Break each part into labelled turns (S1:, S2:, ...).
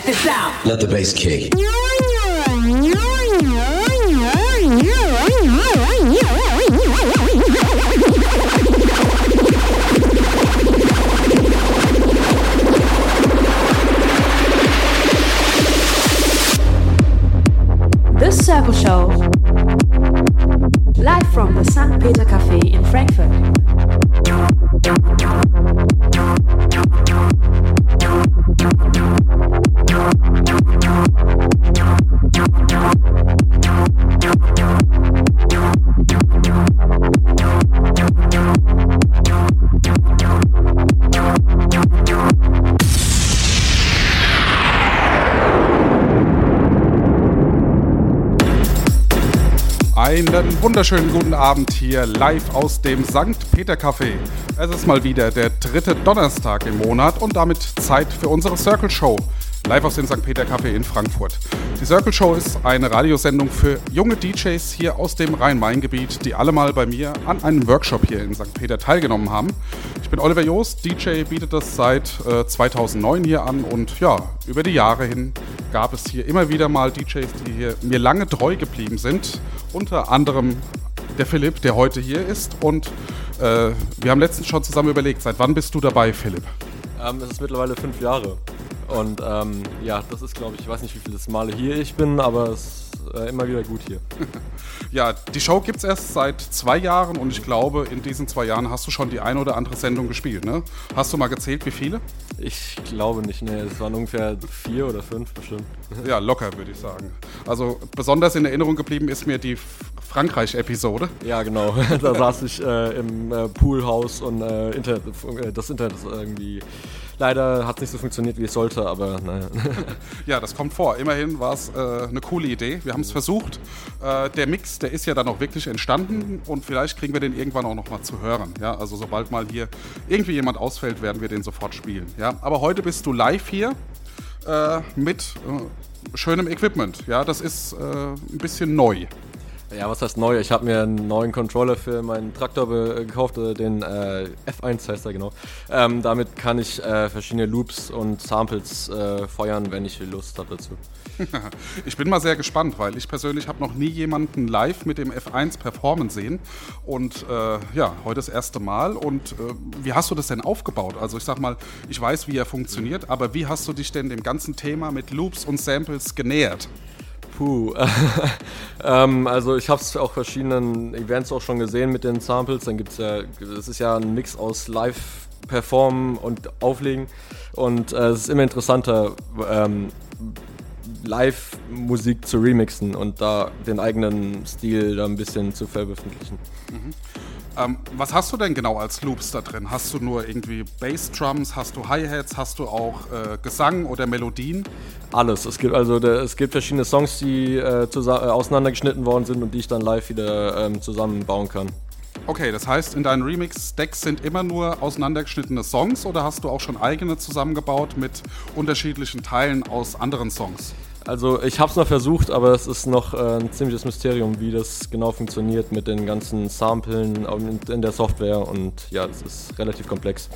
S1: Check this out.
S2: Let the bass kick.
S3: The Circle Show. Live from the St. Peter Cafe in Frankfurt.
S4: Wunderschönen guten Abend hier live aus dem St. Peter Café. Es ist mal wieder der dritte Donnerstag im Monat und damit Zeit für unsere Circle Show. Live aus dem St. Peter Café in Frankfurt. Die Circle Show ist eine Radiosendung für junge DJs hier aus dem Rhein-Main-Gebiet, die alle mal bei mir an einem Workshop hier in St. Peter teilgenommen haben. Ich bin Oliver Joost, DJ, bietet das seit äh, 2009 hier an und ja, über die Jahre hin gab es hier immer wieder mal DJs, die hier mir lange treu geblieben sind. Unter anderem der Philipp, der heute hier ist. Und äh, wir haben letztens schon zusammen überlegt, seit wann bist du dabei, Philipp?
S5: Ähm, es ist mittlerweile fünf Jahre. Und ähm, ja, das ist, glaube ich, ich weiß nicht, wie viele Male hier ich bin, aber es äh, immer wieder gut hier.
S4: Ja, die Show gibt es erst seit zwei Jahren und ich glaube, in diesen zwei Jahren hast du schon die eine oder andere Sendung gespielt, ne? Hast du mal gezählt, wie viele?
S5: Ich glaube nicht, ne, es waren ungefähr vier oder fünf bestimmt.
S4: Ja, locker, würde ich sagen. Also besonders in Erinnerung geblieben ist mir die Frankreich-Episode.
S5: Ja, genau. da saß ich äh, im äh, Poolhaus und äh, Internet, äh, das Internet ist irgendwie. Leider hat es nicht so funktioniert, wie es sollte, aber naja.
S4: Ja, das kommt vor. Immerhin war es äh, eine coole Idee. Wir haben es versucht. Äh, der Mix, der ist ja dann auch wirklich entstanden und vielleicht kriegen wir den irgendwann auch noch mal zu hören. Ja, also sobald mal hier irgendwie jemand ausfällt, werden wir den sofort spielen. Ja, aber heute bist du live hier mit schönem Equipment. Ja, das ist äh, ein bisschen neu.
S5: Ja, was heißt neu? Ich habe mir einen neuen Controller für meinen Traktor be- gekauft, äh, den äh, F1 heißt er genau. Ähm, damit kann ich äh, verschiedene Loops und Samples äh, feuern, wenn ich Lust habe dazu.
S4: Ich bin mal sehr gespannt, weil ich persönlich habe noch nie jemanden live mit dem F1 performen sehen. Und äh, ja, heute das erste Mal. Und äh, wie hast du das denn aufgebaut? Also ich sag mal, ich weiß, wie er funktioniert, aber wie hast du dich denn dem ganzen Thema mit Loops und Samples genähert?
S5: Puh, ähm, also ich habe es auf verschiedenen Events auch schon gesehen mit den Samples. Dann gibt es ja, es ist ja ein Mix aus Live performen und auflegen und äh, es ist immer interessanter, ähm, Live-Musik zu remixen und da den eigenen Stil da ein bisschen zu veröffentlichen.
S4: Ähm, was hast du denn genau als Loops da drin? Hast du nur irgendwie Bassdrums, hast du Hi-Hats, hast du auch äh, Gesang oder Melodien?
S5: Alles. Es gibt also der, es gibt verschiedene Songs, die äh, äh, auseinandergeschnitten worden sind und die ich dann live wieder ähm, zusammenbauen kann.
S4: Okay, das heißt, in deinen Remix-Decks sind immer nur auseinandergeschnittene Songs oder hast du auch schon eigene zusammengebaut mit unterschiedlichen Teilen aus anderen Songs?
S5: Also ich habe es noch versucht, aber es ist noch äh, ein ziemliches Mysterium, wie das genau funktioniert mit den ganzen Samplen in, der Software und ja, das ist relativ komplex.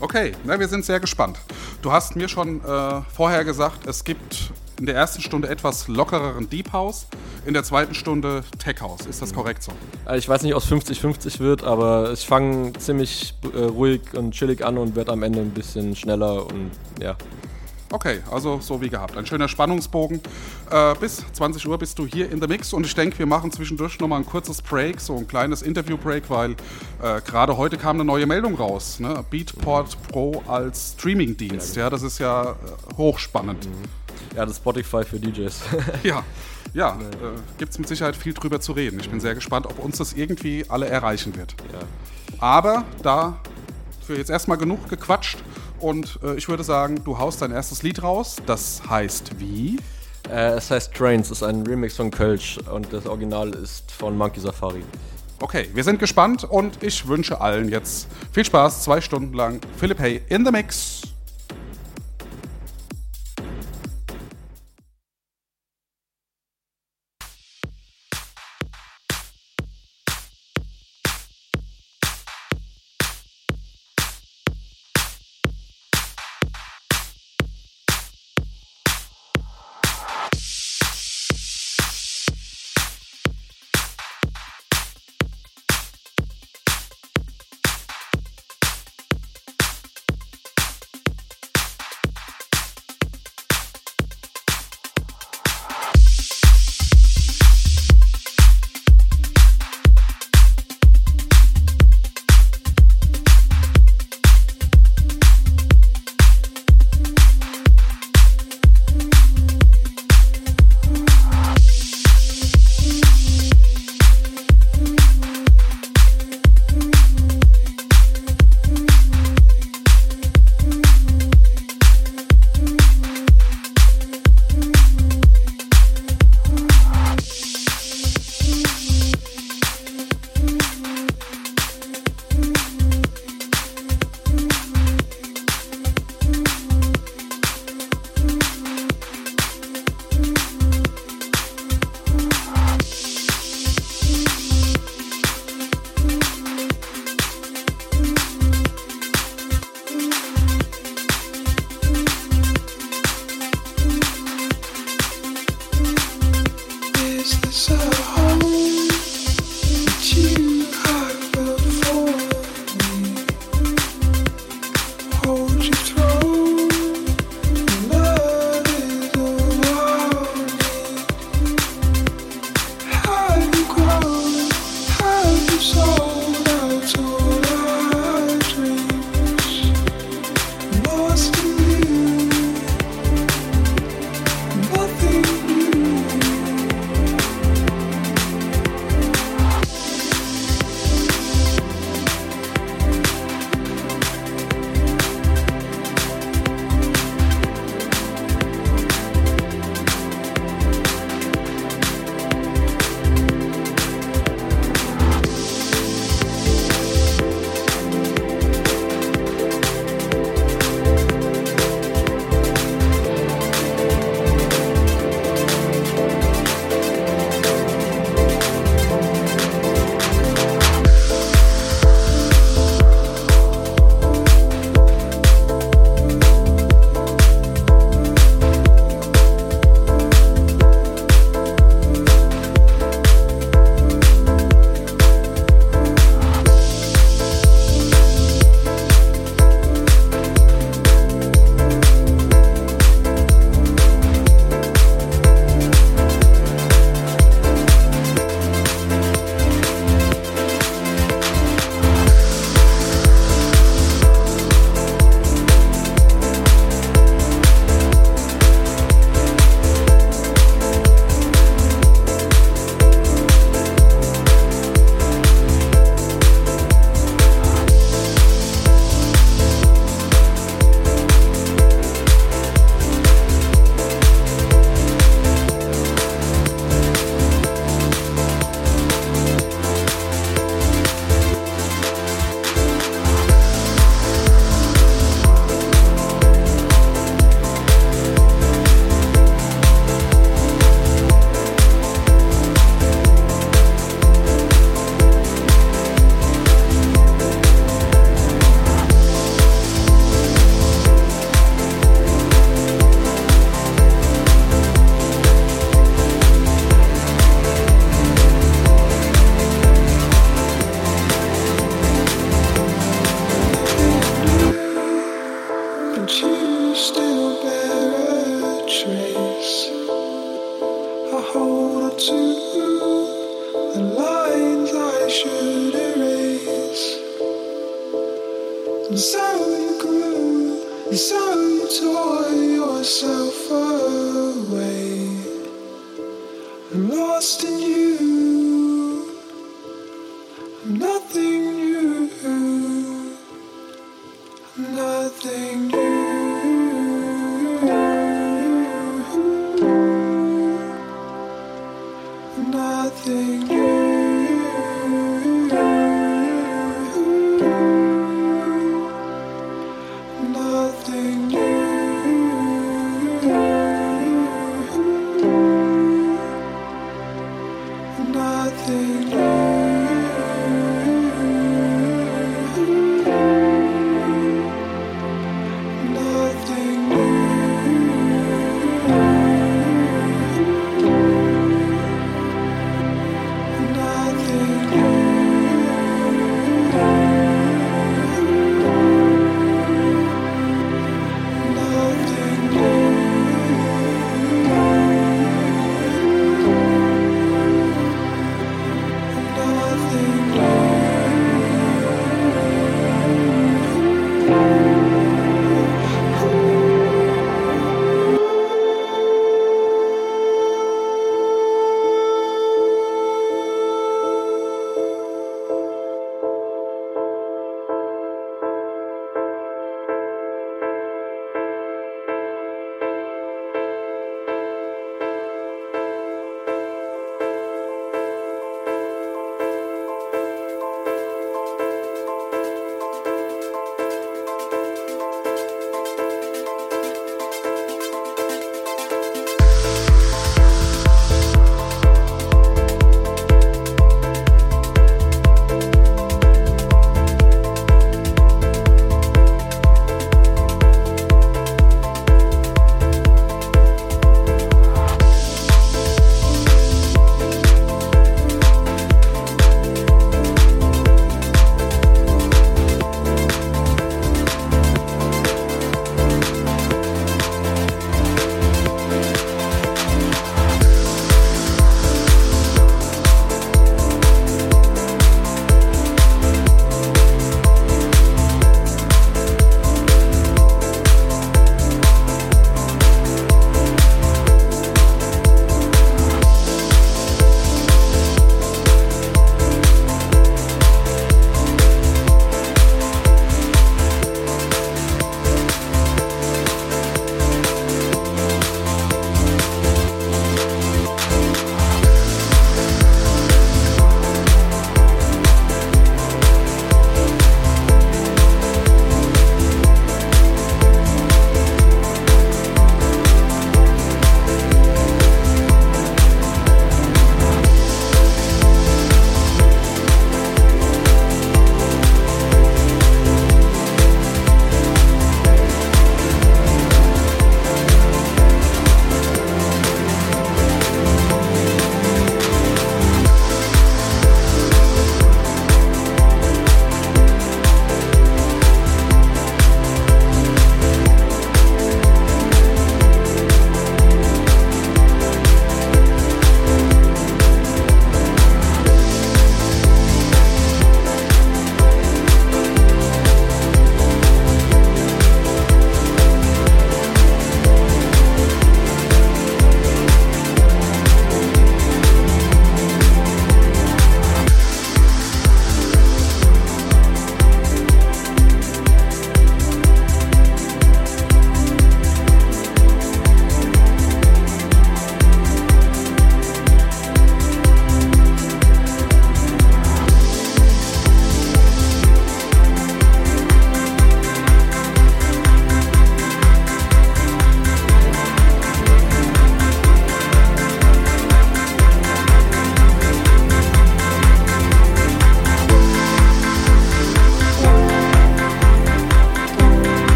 S4: Okay, na, wir sind sehr gespannt. Du hast mir schon äh, vorher gesagt, es gibt in der ersten Stunde etwas lockereren Deep House, in der zweiten Stunde Tech House. Ist das korrekt so?
S5: Äh, Ich weiß nicht, ob es 50-50 wird, aber ich fange ziemlich äh, ruhig und chillig an und werde am Ende ein bisschen schneller und ja.
S4: Okay, also so wie gehabt. Ein schöner Spannungsbogen. Äh, bis 20 Uhr bist du hier in der Mix und ich denke, wir machen zwischendurch nochmal ein kurzes Break, so ein kleines Interview-Break, weil äh, gerade heute kam eine neue Meldung raus. Ne? Beatport Pro als Streaming-Dienst. Ja, das ist ja äh, hochspannend.
S5: Ja, das Spotify für DJs.
S4: Ja, ja, äh, gibt es mit Sicherheit viel drüber zu reden. Ich bin sehr gespannt, ob uns das irgendwie alle erreichen wird.
S5: ja.
S4: Aber da für jetzt erstmal genug gequatscht und äh, ich würde sagen, du haust dein erstes Lied raus. Das heißt wie?
S5: Äh, es heißt Trains, ist ein Remix von Kölsch und das Original ist von Monkey Safari.
S4: Okay, wir sind gespannt und ich wünsche allen jetzt viel Spaß, zwei Stunden lang. Philipp Hay in the Mix.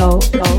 S3: Show.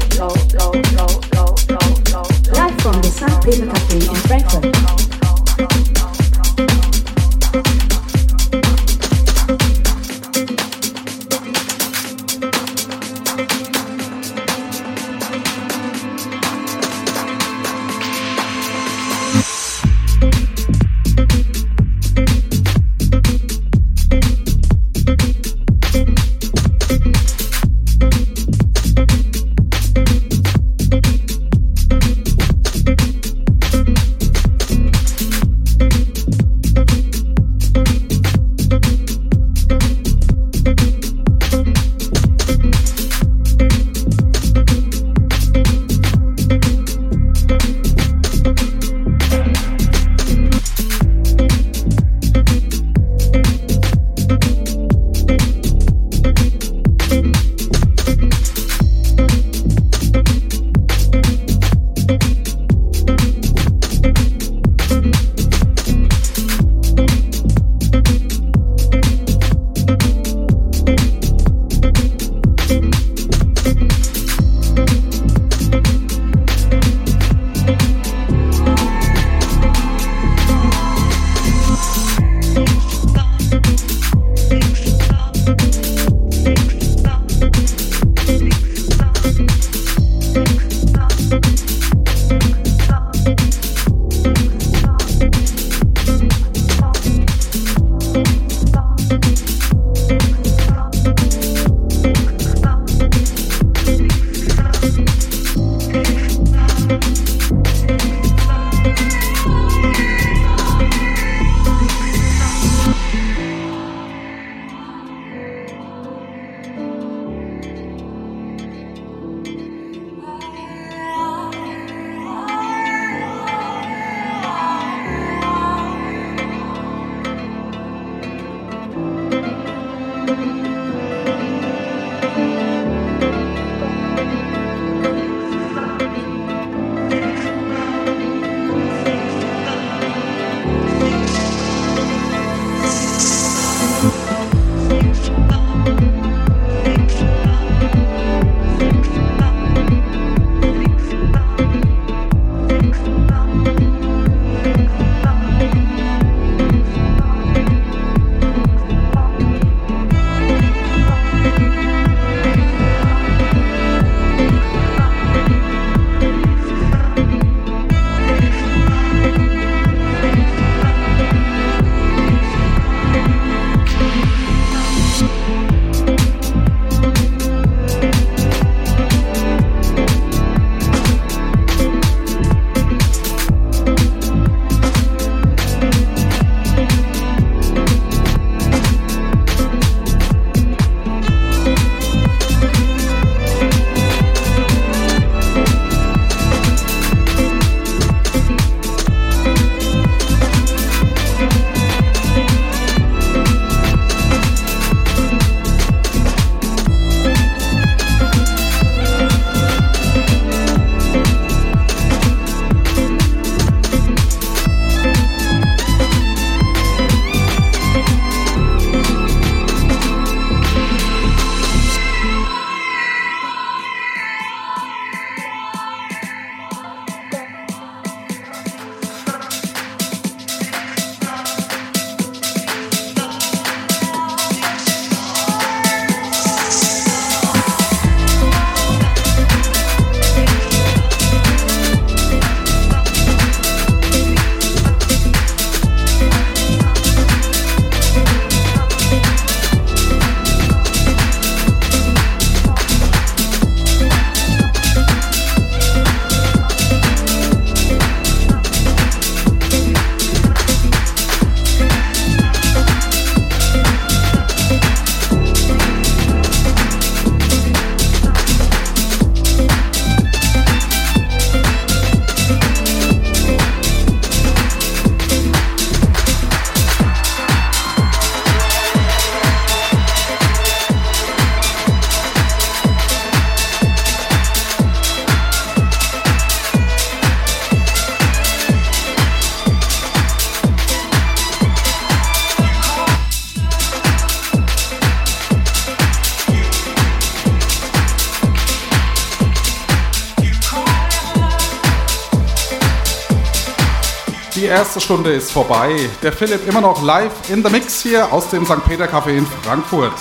S4: Erste Stunde ist vorbei. Der Philipp immer noch live in the Mix hier aus dem St. Peter Café in Frankfurt.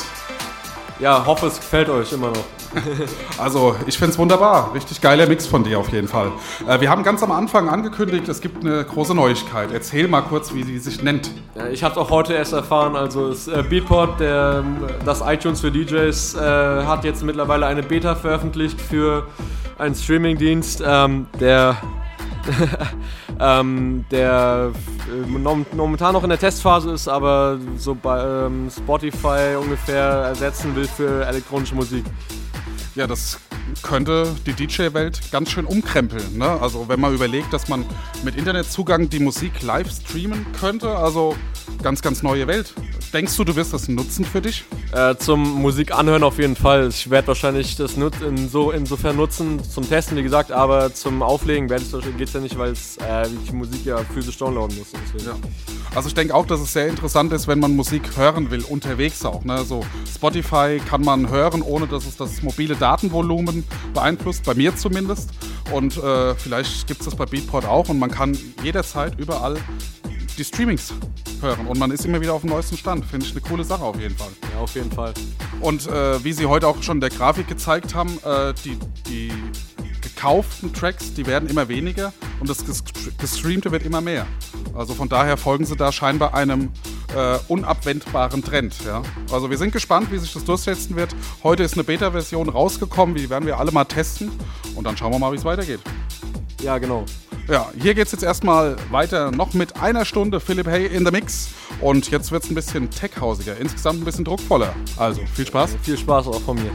S5: Ja, hoffe es gefällt euch immer noch.
S4: Also, ich finde es wunderbar. Richtig geiler Mix von dir auf jeden Fall. Äh, wir haben ganz am Anfang angekündigt, es gibt eine große Neuigkeit. Erzähl mal kurz, wie sie sich nennt.
S5: Ja, ich habe es auch heute erst erfahren. Also das äh, Beatport, der, das iTunes für DJs, äh, hat jetzt mittlerweile eine Beta veröffentlicht für einen Streamingdienst, ähm, der ähm, der äh, momentan noch in der Testphase ist, aber so bei ähm, Spotify ungefähr ersetzen will für elektronische Musik.
S4: Ja, das könnte die DJ-Welt ganz schön umkrempeln. Ne? Also wenn man überlegt, dass man mit Internetzugang die Musik live streamen könnte, also ganz, ganz neue Welt. Denkst du, du wirst das nutzen für dich?
S5: Äh, zum Musik anhören auf jeden Fall. Ich werde wahrscheinlich das nut in so, insofern nutzen, zum Testen, wie gesagt, aber zum Auflegen geht es ja nicht, weil äh, die Musik ja physisch downloaden muss.
S4: Ja. Also ich denke auch, dass es sehr interessant ist, wenn man Musik hören will, unterwegs auch. Ne? So Spotify kann man hören, ohne dass es das mobile Datenvolumen beeinflusst, bei mir zumindest. Und äh, vielleicht gibt es das bei Beatport auch und man kann jederzeit überall die Streamings hören und man ist immer wieder auf dem neuesten Stand. Finde ich eine coole Sache auf jeden Fall.
S5: Ja, auf jeden Fall.
S4: Und äh, wie Sie heute auch schon in der Grafik gezeigt haben, äh, die, die gekauften Tracks, die werden immer weniger und das ges- gestreamte wird immer mehr. Also von daher folgen Sie da scheinbar einem äh, unabwendbaren Trend. Ja? Also wir sind gespannt, wie sich das durchsetzen wird. Heute ist eine Beta-Version rausgekommen, die werden wir alle mal testen und dann schauen wir mal, wie es weitergeht.
S5: Ja, genau.
S4: Ja, hier geht es jetzt erstmal weiter noch mit einer Stunde Philipp Hay in the Mix und jetzt wird es ein bisschen tech-hausiger, insgesamt ein bisschen druckvoller. Also viel Spaß.
S5: Viel Spaß auch von mir.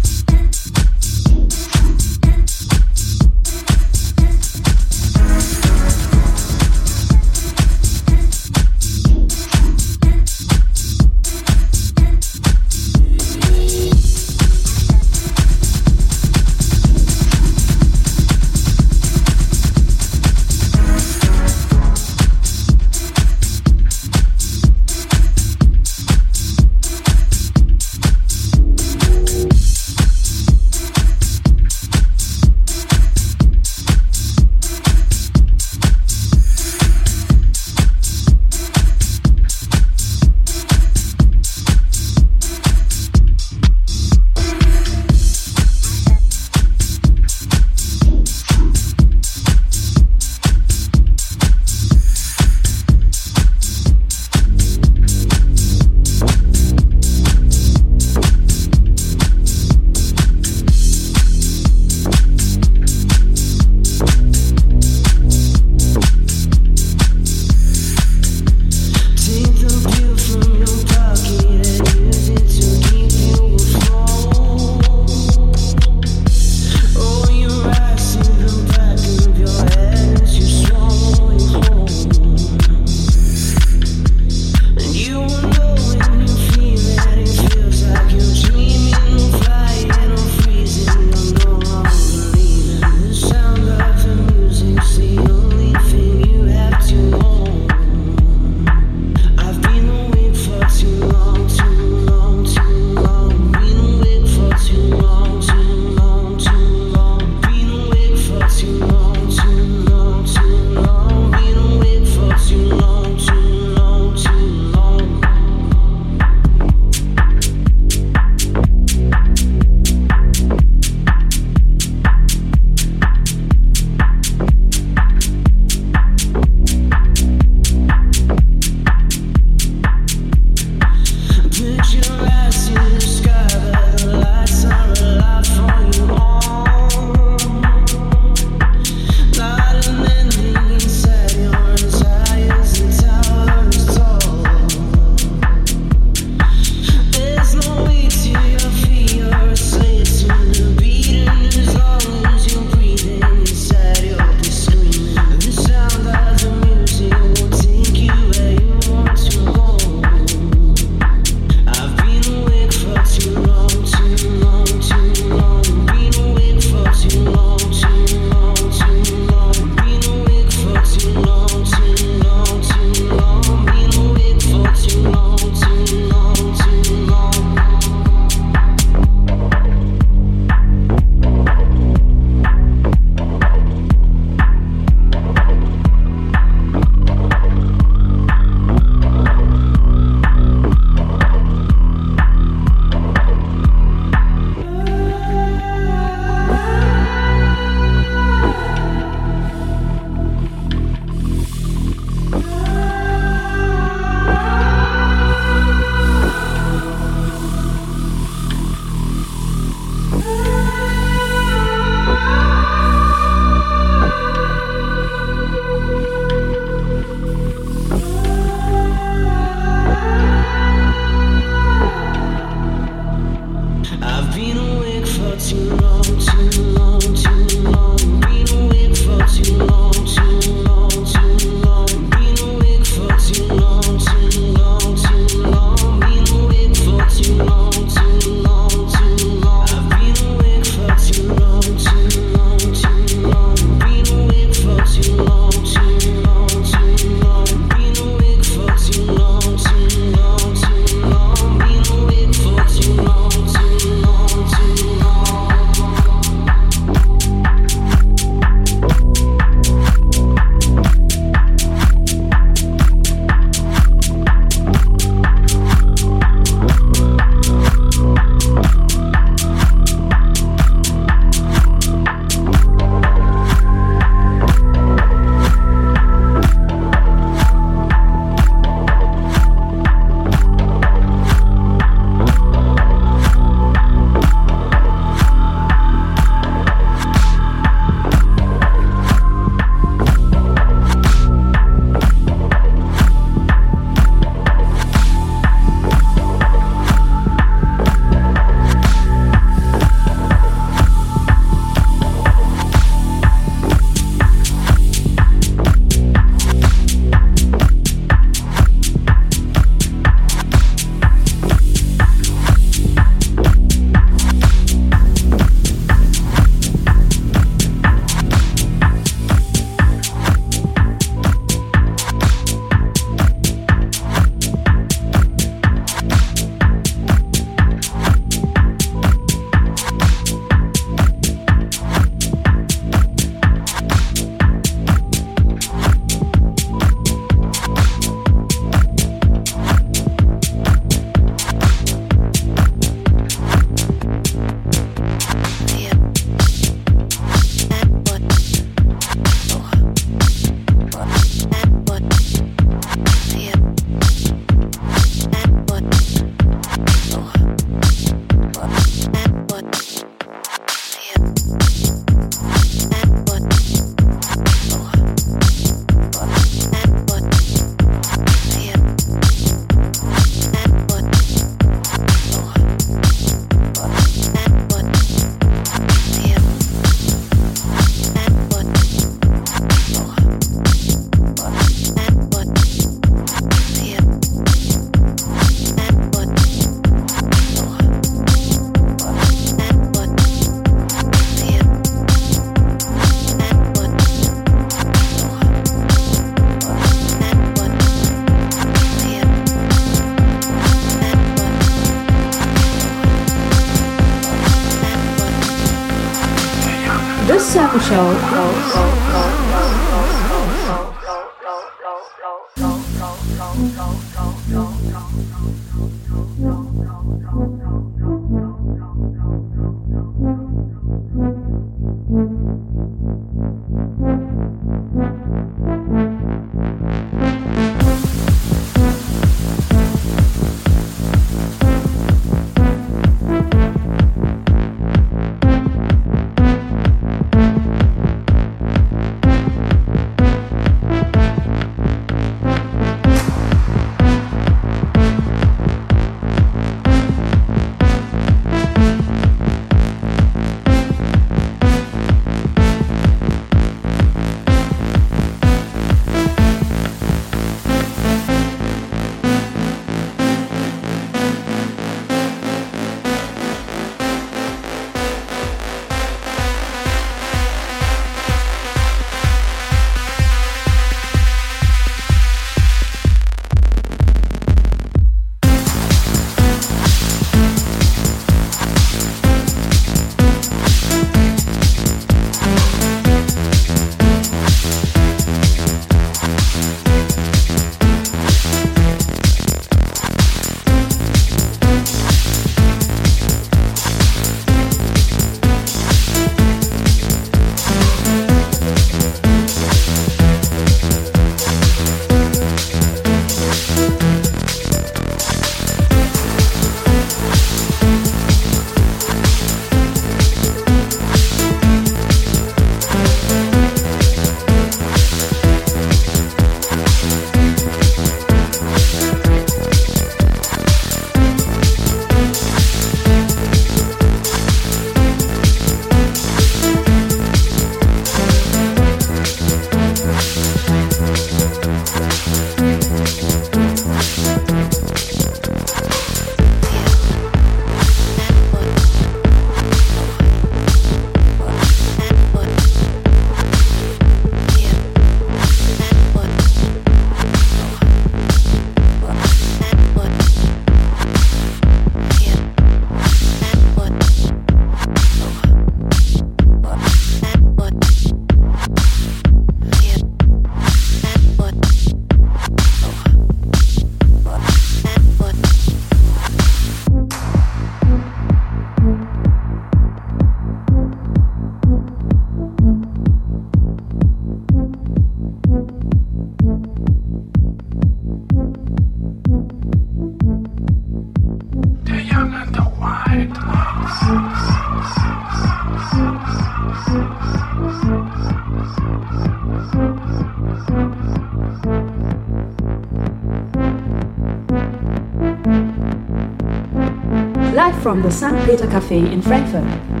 S3: From the St. Peter Cafe in Frankfurt.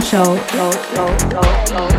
S3: Circle Show.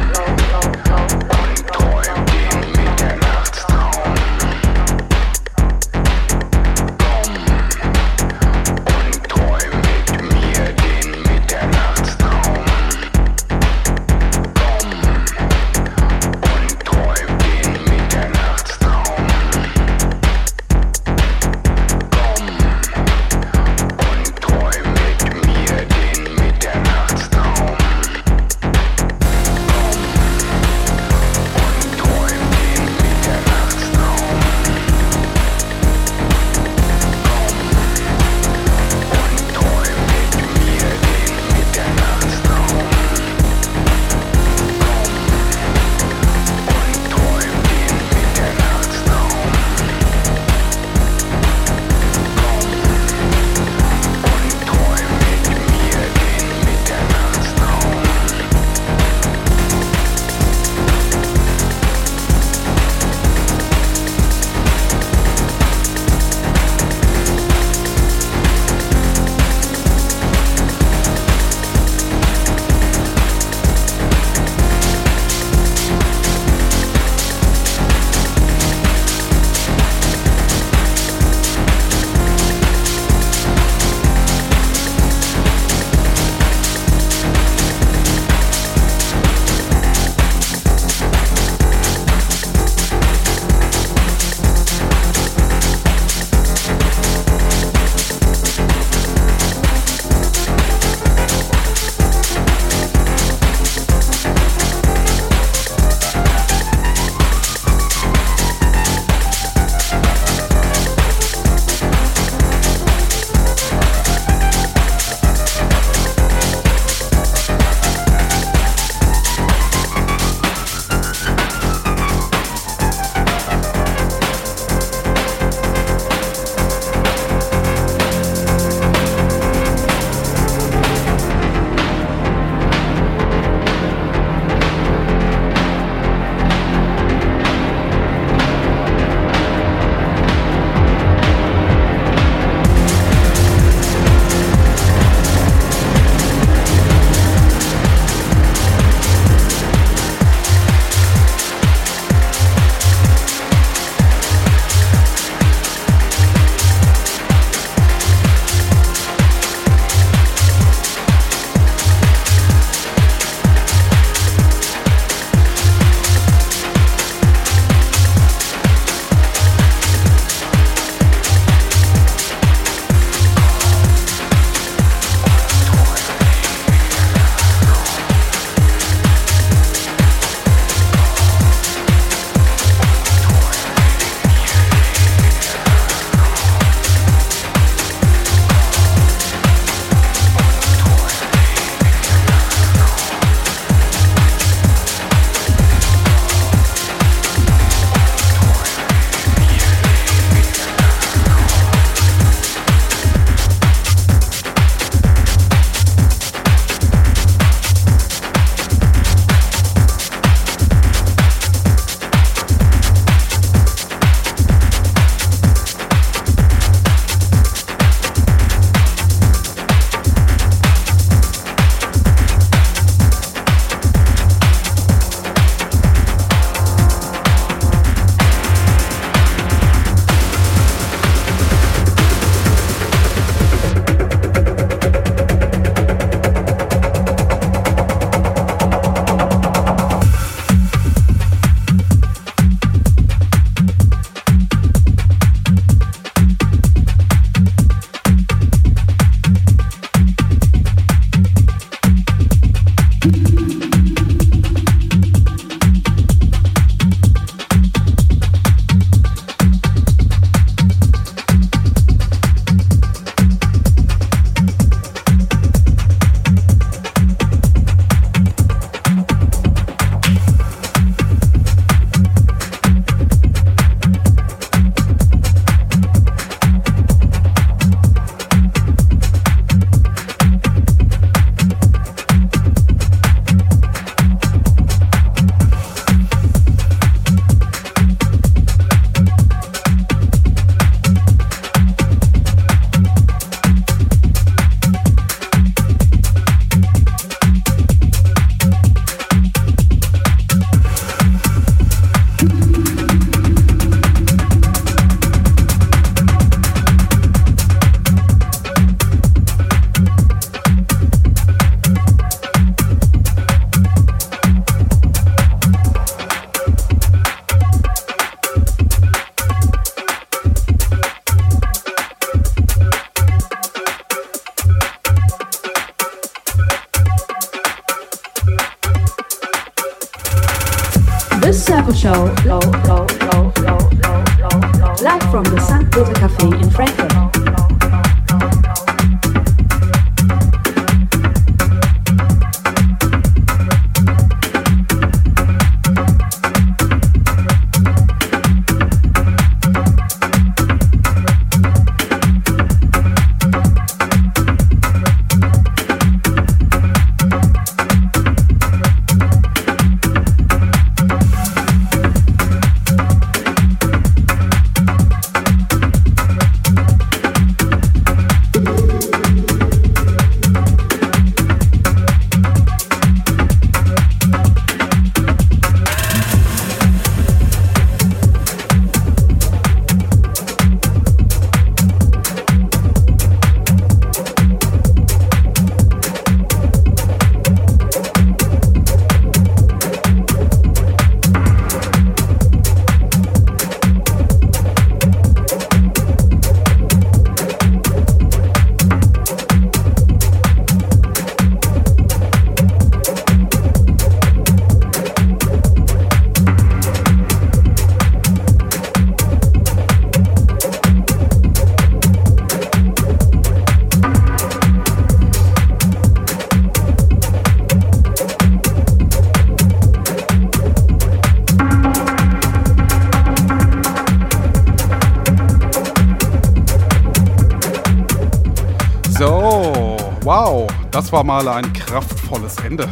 S4: Mal ein kraftvolles Ende.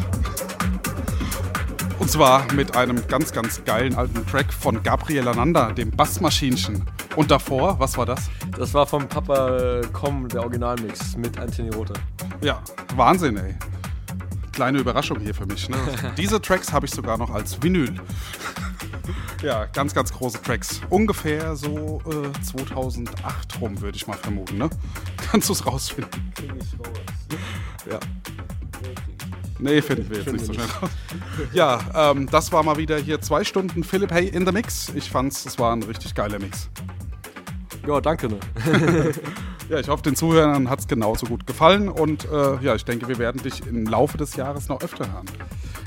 S4: Und zwar mit einem ganz, ganz geilen alten Track von Gabriel Ananda, dem Bassmaschinchen. Und davor, was war das?
S5: Das war vom Papa äh, Com, der Originalmix mit Anthony Rother.
S4: Ja, Wahnsinn, ey. Kleine Überraschung hier für mich. Ne? Diese Tracks habe ich sogar noch als Vinyl. ja, ganz, ganz große Tracks. Ungefähr so äh, 2008 rum, würde ich mal vermuten. Ne? Kannst du es rausfinden? Nee, finden wir jetzt nicht so schnell raus. Ja, ähm, das war mal wieder hier zwei Stunden Philipp Hay in the Mix. Ich fand's, es war ein richtig geiler Mix.
S5: Ja, danke. Ne?
S4: Ja, ich hoffe, den Zuhörern hat es genauso gut gefallen und äh, ja, ich denke, wir werden dich im Laufe des Jahres noch öfter hören.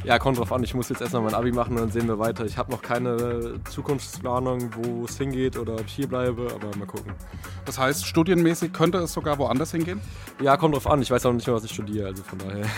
S5: Ja, kommt drauf an. Ich muss jetzt erstmal mein Abi machen und dann sehen wir weiter. Ich habe noch keine Zukunftsplanung, wo es hingeht oder ob ich hier bleibe, aber mal gucken.
S4: Das heißt, studienmäßig könnte es sogar woanders hingehen?
S5: Ja, kommt drauf an. Ich weiß auch nicht mehr, was ich studiere, also von daher.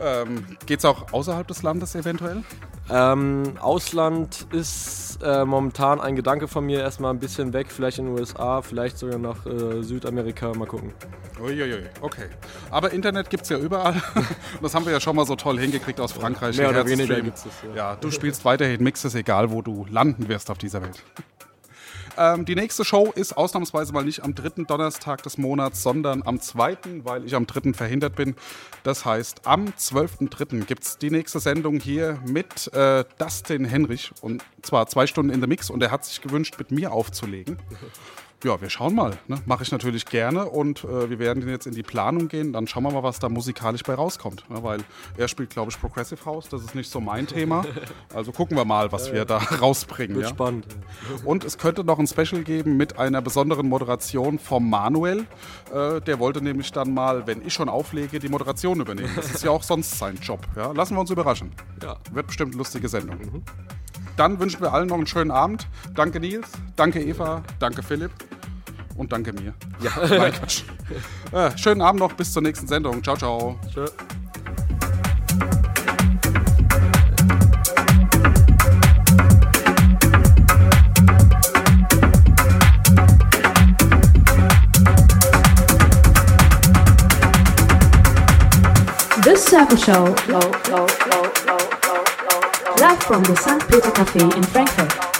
S4: Ähm, Geht es auch außerhalb des Landes eventuell?
S5: ähm, Ausland ist äh, momentan ein Gedanke von mir. Erstmal ein bisschen weg, vielleicht in den USA, vielleicht sogar nach äh, Südamerika. Mal gucken.
S4: Uiuiui, okay. Aber Internet gibt es ja überall. Das haben wir ja schon mal so toll hingekriegt aus Frankreich.
S5: Mehr oder weniger gibt's das, ja.
S4: Ja, du spielst weiterhin Mixes, egal wo du landen wirst auf dieser Welt. Ähm, die nächste Show ist ausnahmsweise mal nicht am dritten Donnerstag des Monats, sondern am zweiten, weil ich am dritten verhindert bin. Das heißt, am 12.3. gibt es die nächste Sendung hier mit äh, Dustin Henrich. Und zwar zwei Stunden in the Mix. Und er hat sich gewünscht, mit mir aufzulegen. Ja, wir schauen mal. Ne? Mache ich natürlich gerne und äh, wir werden jetzt in die Planung gehen. Dann schauen wir mal, was da musikalisch bei rauskommt. Ne? Weil er spielt, glaube ich, Progressive House. Das ist nicht so mein Thema. Also gucken wir mal, was wir da rausbringen.
S5: Wird
S4: ja?
S5: spannend.
S4: Und es könnte noch ein Special geben mit einer besonderen Moderation vom Manuel. Äh, der wollte nämlich dann mal, wenn ich schon auflege, die Moderation übernehmen. Das ist ja auch sonst sein Job. Ja? Lassen wir uns überraschen.
S5: Ja.
S4: Wird bestimmt eine lustige Sendung. Dann wünschen wir allen noch einen schönen Abend. Danke Nils, danke Eva, danke Philipp und danke mir. Ja, Nein, Quatsch. Äh, schönen Abend noch, bis zur nächsten Sendung. Ciao, ciao.
S5: Tschö.
S3: The Circle Show, low, low, low, low. Live from the St. Peter Cafe in Frankfurt.